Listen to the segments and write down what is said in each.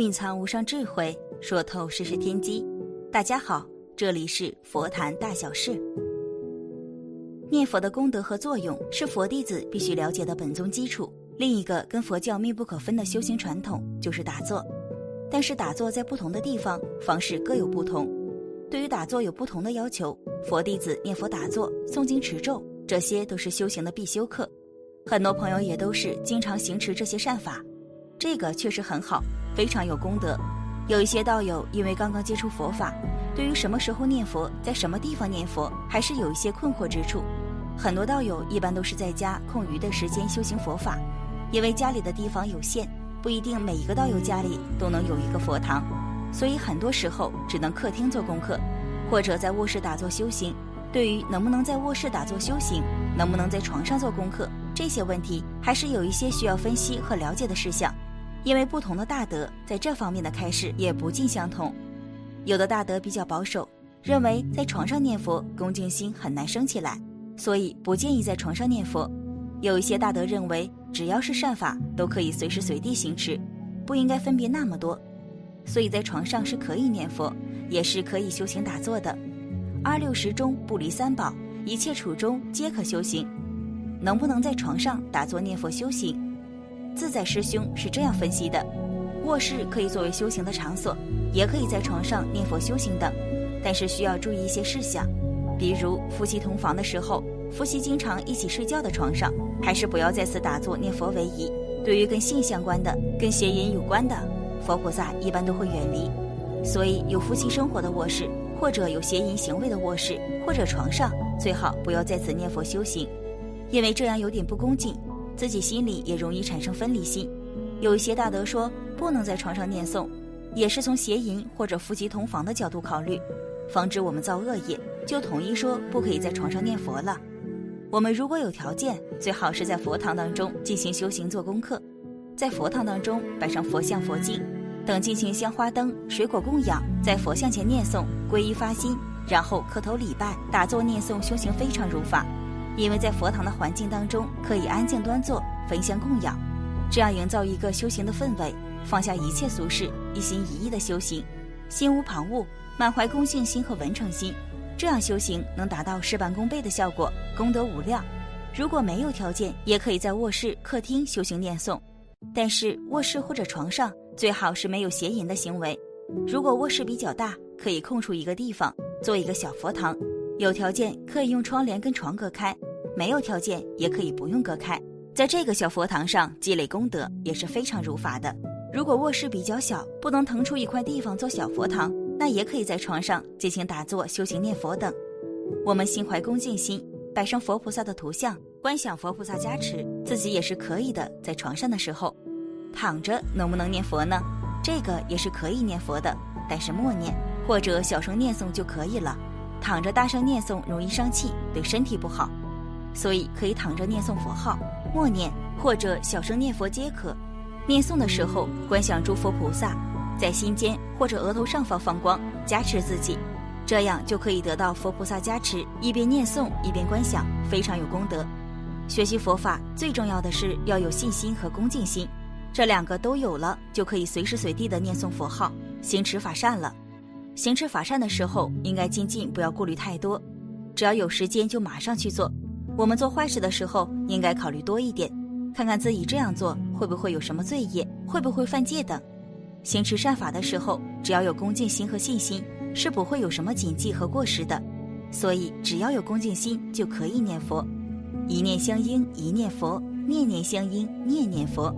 蕴藏无上智慧，说透世事天机。大家好，这里是佛谈大小事。念佛的功德和作用是佛弟子必须了解的本宗基础。另一个跟佛教密不可分的修行传统就是打坐，但是打坐在不同的地方方式各有不同，对于打坐有不同的要求。佛弟子念佛打坐、诵经持咒，这些都是修行的必修课。很多朋友也都是经常行持这些善法，这个确实很好，非常有功德。有一些道友因为刚刚接触佛法，对于什么时候念佛、在什么地方念佛，还是有一些困惑之处。很多道友一般都是在家空余的时间修行佛法，因为家里的地方有限，不一定每一个道友家里都能有一个佛堂，所以很多时候只能客厅做功课，或者在卧室打坐修行。对于能不能在卧室打坐修行，能不能在床上做功课？这些问题还是有一些需要分析和了解的事项，因为不同的大德在这方面的开示也不尽相同。有的大德比较保守，认为在床上念佛恭敬心很难升起来，所以不建议在床上念佛。有一些大德认为，只要是善法都可以随时随地行持，不应该分别那么多，所以在床上是可以念佛，也是可以修行打坐的。二六时中不离三宝，一切处中皆可修行。能不能在床上打坐念佛修行？自在师兄是这样分析的：卧室可以作为修行的场所，也可以在床上念佛修行等，但是需要注意一些事项，比如夫妻同房的时候，夫妻经常一起睡觉的床上，还是不要在此打坐念佛为宜。对于跟性相关的、跟邪淫有关的，佛菩萨一般都会远离。所以有夫妻生活的卧室，或者有邪淫行为的卧室或者床上，最好不要在此念佛修行。因为这样有点不恭敬，自己心里也容易产生分离心。有一些大德说不能在床上念诵，也是从邪淫或者夫妻同房的角度考虑，防止我们造恶业，就统一说不可以在床上念佛了。我们如果有条件，最好是在佛堂当中进行修行做功课，在佛堂当中摆上佛像、佛经，等进行香花灯、水果供养，在佛像前念诵、皈依发心，然后磕头礼拜、打坐念诵，修行非常如法。因为在佛堂的环境当中，可以安静端坐，焚香供养，这样营造一个修行的氛围，放下一切俗事，一心一意的修行，心无旁骛，满怀恭敬心和文诚心，这样修行能达到事半功倍的效果，功德无量。如果没有条件，也可以在卧室、客厅修行念诵，但是卧室或者床上最好是没有邪淫的行为。如果卧室比较大，可以空出一个地方做一个小佛堂。有条件可以用窗帘跟床隔开，没有条件也可以不用隔开。在这个小佛堂上积累功德也是非常如法的。如果卧室比较小，不能腾出一块地方做小佛堂，那也可以在床上进行打坐、修行、念佛等。我们心怀恭敬心，摆上佛菩萨的图像，观想佛菩萨加持，自己也是可以的。在床上的时候，躺着能不能念佛呢？这个也是可以念佛的，但是默念或者小声念诵就可以了。躺着大声念诵容易伤气，对身体不好，所以可以躺着念诵佛号、默念或者小声念佛皆可。念诵的时候，观想诸佛菩萨在心间或者额头上方放光，加持自己，这样就可以得到佛菩萨加持。一边念诵一边观想，非常有功德。学习佛法最重要的是要有信心和恭敬心，这两个都有了，就可以随时随地的念诵佛号，行持法善了。行持法善的时候，应该精进，不要顾虑太多，只要有时间就马上去做。我们做坏事的时候，应该考虑多一点，看看自己这样做会不会有什么罪业，会不会犯戒等。行持善法的时候，只要有恭敬心和信心，是不会有什么谨记和过失的。所以，只要有恭敬心就可以念佛，一念相应一念佛，念念相应念念佛，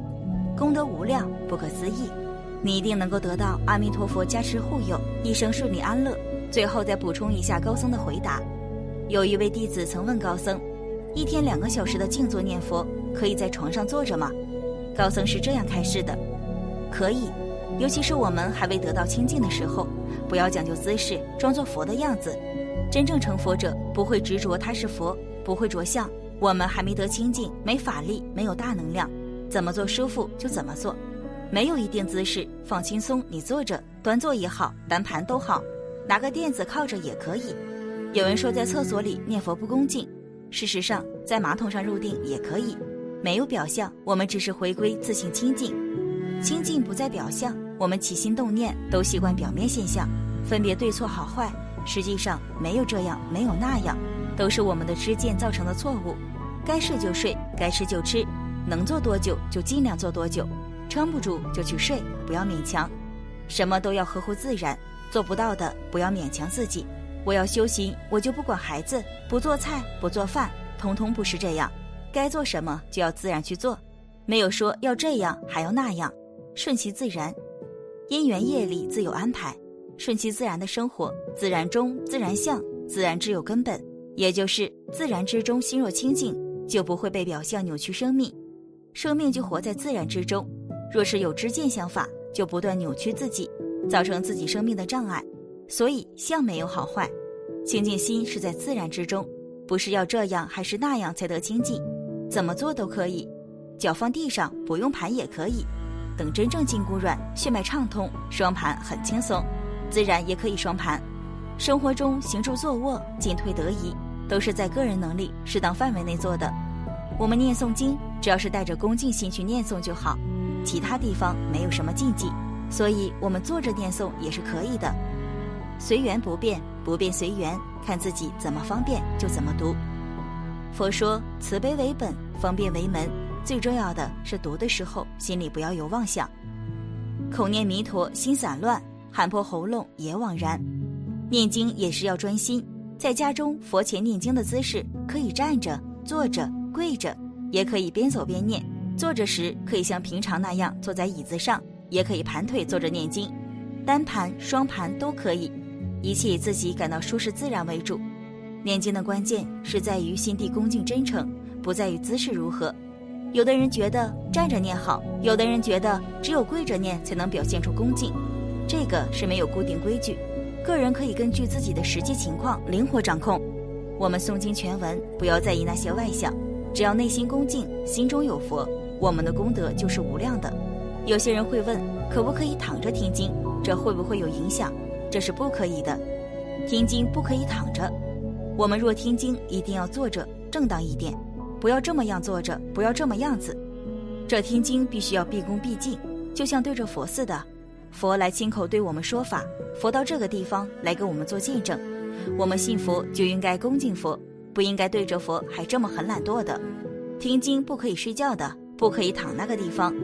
功德无量，不可思议。你一定能够得到阿弥陀佛加持护佑，一生顺利安乐。最后再补充一下高僧的回答：有一位弟子曾问高僧，一天两个小时的静坐念佛，可以在床上坐着吗？高僧是这样开示的：可以，尤其是我们还未得到清净的时候，不要讲究姿势，装作佛的样子。真正成佛者不会执着他是佛，不会着相。我们还没得清净，没法力，没有大能量，怎么做舒服就怎么做。没有一定姿势，放轻松，你坐着，端坐也好，单盘都好，拿个垫子靠着也可以。有人说在厕所里念佛不恭敬，事实上在马桶上入定也可以，没有表象，我们只是回归自性清净，清净不在表象，我们起心动念都习惯表面现象，分别对错好坏。实际上没有这样，没有那样，都是我们的知见造成的错误。该睡就睡，该吃就吃，能做多久就尽量做多久，撑不住就去睡，不要勉强。什么都要合乎自然，做不到的不要勉强自己。我要修行，我就不管孩子，不做菜，不做饭，通通不是这样。该做什么就要自然去做，没有说要这样还要那样，顺其自然。因缘业力自有安排，顺其自然的生活，自然中自然相，自然之有根本，也就是自然之中心若清净，就不会被表象扭曲生命，生命就活在自然之中。若是有知见想法，就不断扭曲自己，造成自己生命的障碍。所以相没有好坏，清净心是在自然之中，不是要这样还是那样才得清净，怎么做都可以，脚放地上不用盘也可以。等真正筋骨软、血脉畅通，双盘很轻松，自然也可以双盘。生活中行住坐卧、进退得宜，都是在个人能力适当范围内做的。我们念诵经，只要是带着恭敬心去念诵就好，其他地方没有什么禁忌，所以我们坐着念诵也是可以的。随缘不变，不变随缘，看自己怎么方便就怎么读。佛说慈悲为本，方便为门。最重要的是读的时候心里不要有妄想，口念弥陀心散乱，喊破喉咙也枉然。念经也是要专心，在家中佛前念经的姿势可以站着、坐着、跪着，也可以边走边念。坐着时可以像平常那样坐在椅子上，也可以盘腿坐着念经，单盘、双盘都可以，一切以自己感到舒适自然为主。念经的关键是在于心地恭敬真诚，不在于姿势如何。有的人觉得站着念好，有的人觉得只有跪着念才能表现出恭敬，这个是没有固定规矩，个人可以根据自己的实际情况灵活掌控。我们诵经全文，不要在意那些外相，只要内心恭敬，心中有佛，我们的功德就是无量的。有些人会问，可不可以躺着听经？这会不会有影响？这是不可以的，听经不可以躺着。我们若听经，一定要坐着，正当一点。不要这么样坐着，不要这么样子。这听经必须要毕恭毕敬，就像对着佛似的。佛来亲口对我们说法，佛到这个地方来给我们做见证。我们信佛就应该恭敬佛，不应该对着佛还这么很懒惰的。听经不可以睡觉的，不可以躺那个地方。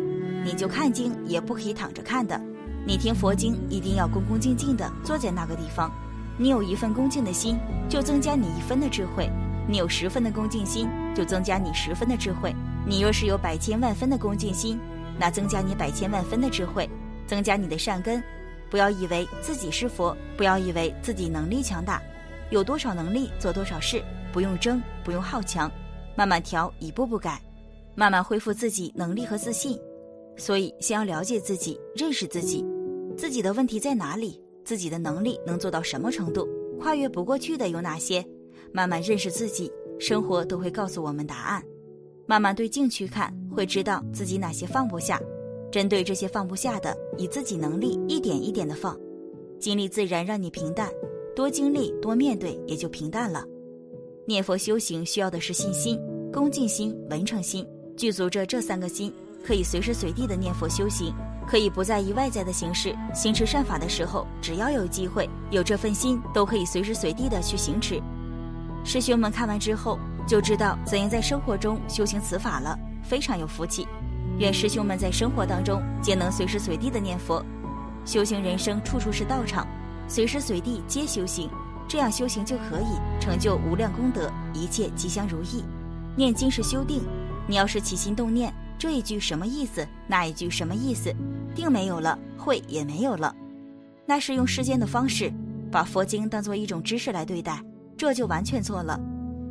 你就看经也不可以躺着看的。你听佛经一定要恭恭敬敬的坐在那个地方。你有一份恭敬的心，就增加你一分的智慧。你有十分的恭敬心，就增加你十分的智慧；你若是有百千万分的恭敬心，那增加你百千万分的智慧，增加你的善根。不要以为自己是佛，不要以为自己能力强大，有多少能力做多少事，不用争，不用好强，慢慢调，一步步改，慢慢恢复自己能力和自信。所以，先要了解自己，认识自己，自己的问题在哪里，自己的能力能做到什么程度，跨越不过去的有哪些。慢慢认识自己，生活都会告诉我们答案。慢慢对镜去看，会知道自己哪些放不下。针对这些放不下的，以自己能力一点一点的放。经历自然让你平淡，多经历多面对，也就平淡了。念佛修行需要的是信心、恭敬心、文诚心，具足着这三个心，可以随时随地的念佛修行，可以不在意外在的形式。行持善法的时候，只要有机会，有这份心，都可以随时随地的去行持。师兄们看完之后就知道怎样在生活中修行此法了，非常有福气。愿师兄们在生活当中皆能随时随地的念佛，修行人生处处是道场，随时随地皆修行，这样修行就可以成就无量功德，一切吉祥如意。念经是修定，你要是起心动念，这一句什么意思，那一句什么意思，定没有了，会也没有了，那是用世间的方式把佛经当做一种知识来对待。这就完全错了。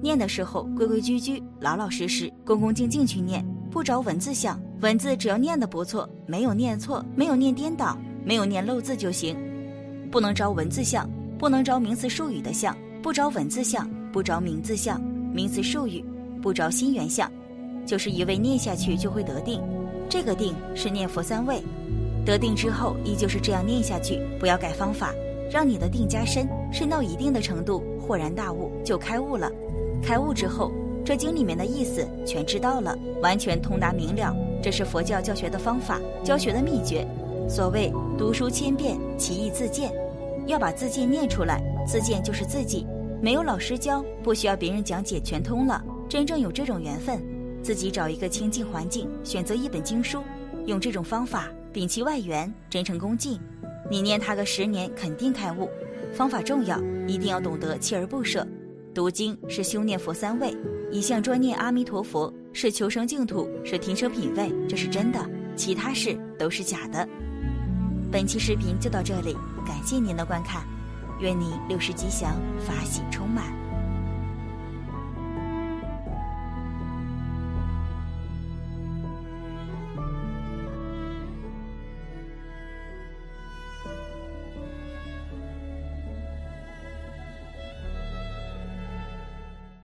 念的时候规规矩矩、老老实实、恭恭敬敬去念，不着文字相。文字只要念的不错，没有念错，没有念颠倒，没有念漏字就行。不能着文字相，不能着名词术语的相，不着文字相，不着名字相、名词术语，不着心缘相，就是一味念下去就会得定。这个定是念佛三味，得定之后依旧是这样念下去，不要改方法。让你的定加深，深到一定的程度，豁然大悟就开悟了。开悟之后，这经里面的意思全知道了，完全通达明了。这是佛教教学的方法，教学的秘诀。所谓读书千遍，其义自见，要把自见念出来。自见就是自己，没有老师教，不需要别人讲解，全通了。真正有这种缘分，自己找一个清净环境，选择一本经书，用这种方法摒弃外缘，真诚恭敬。你念它个十年，肯定开悟。方法重要，一定要懂得锲而不舍。读经是修念佛三味，一向专念阿弥陀佛是求生净土，是提升品位，这是真的，其他事都是假的。本期视频就到这里，感谢您的观看，愿您六时吉祥，法喜充满。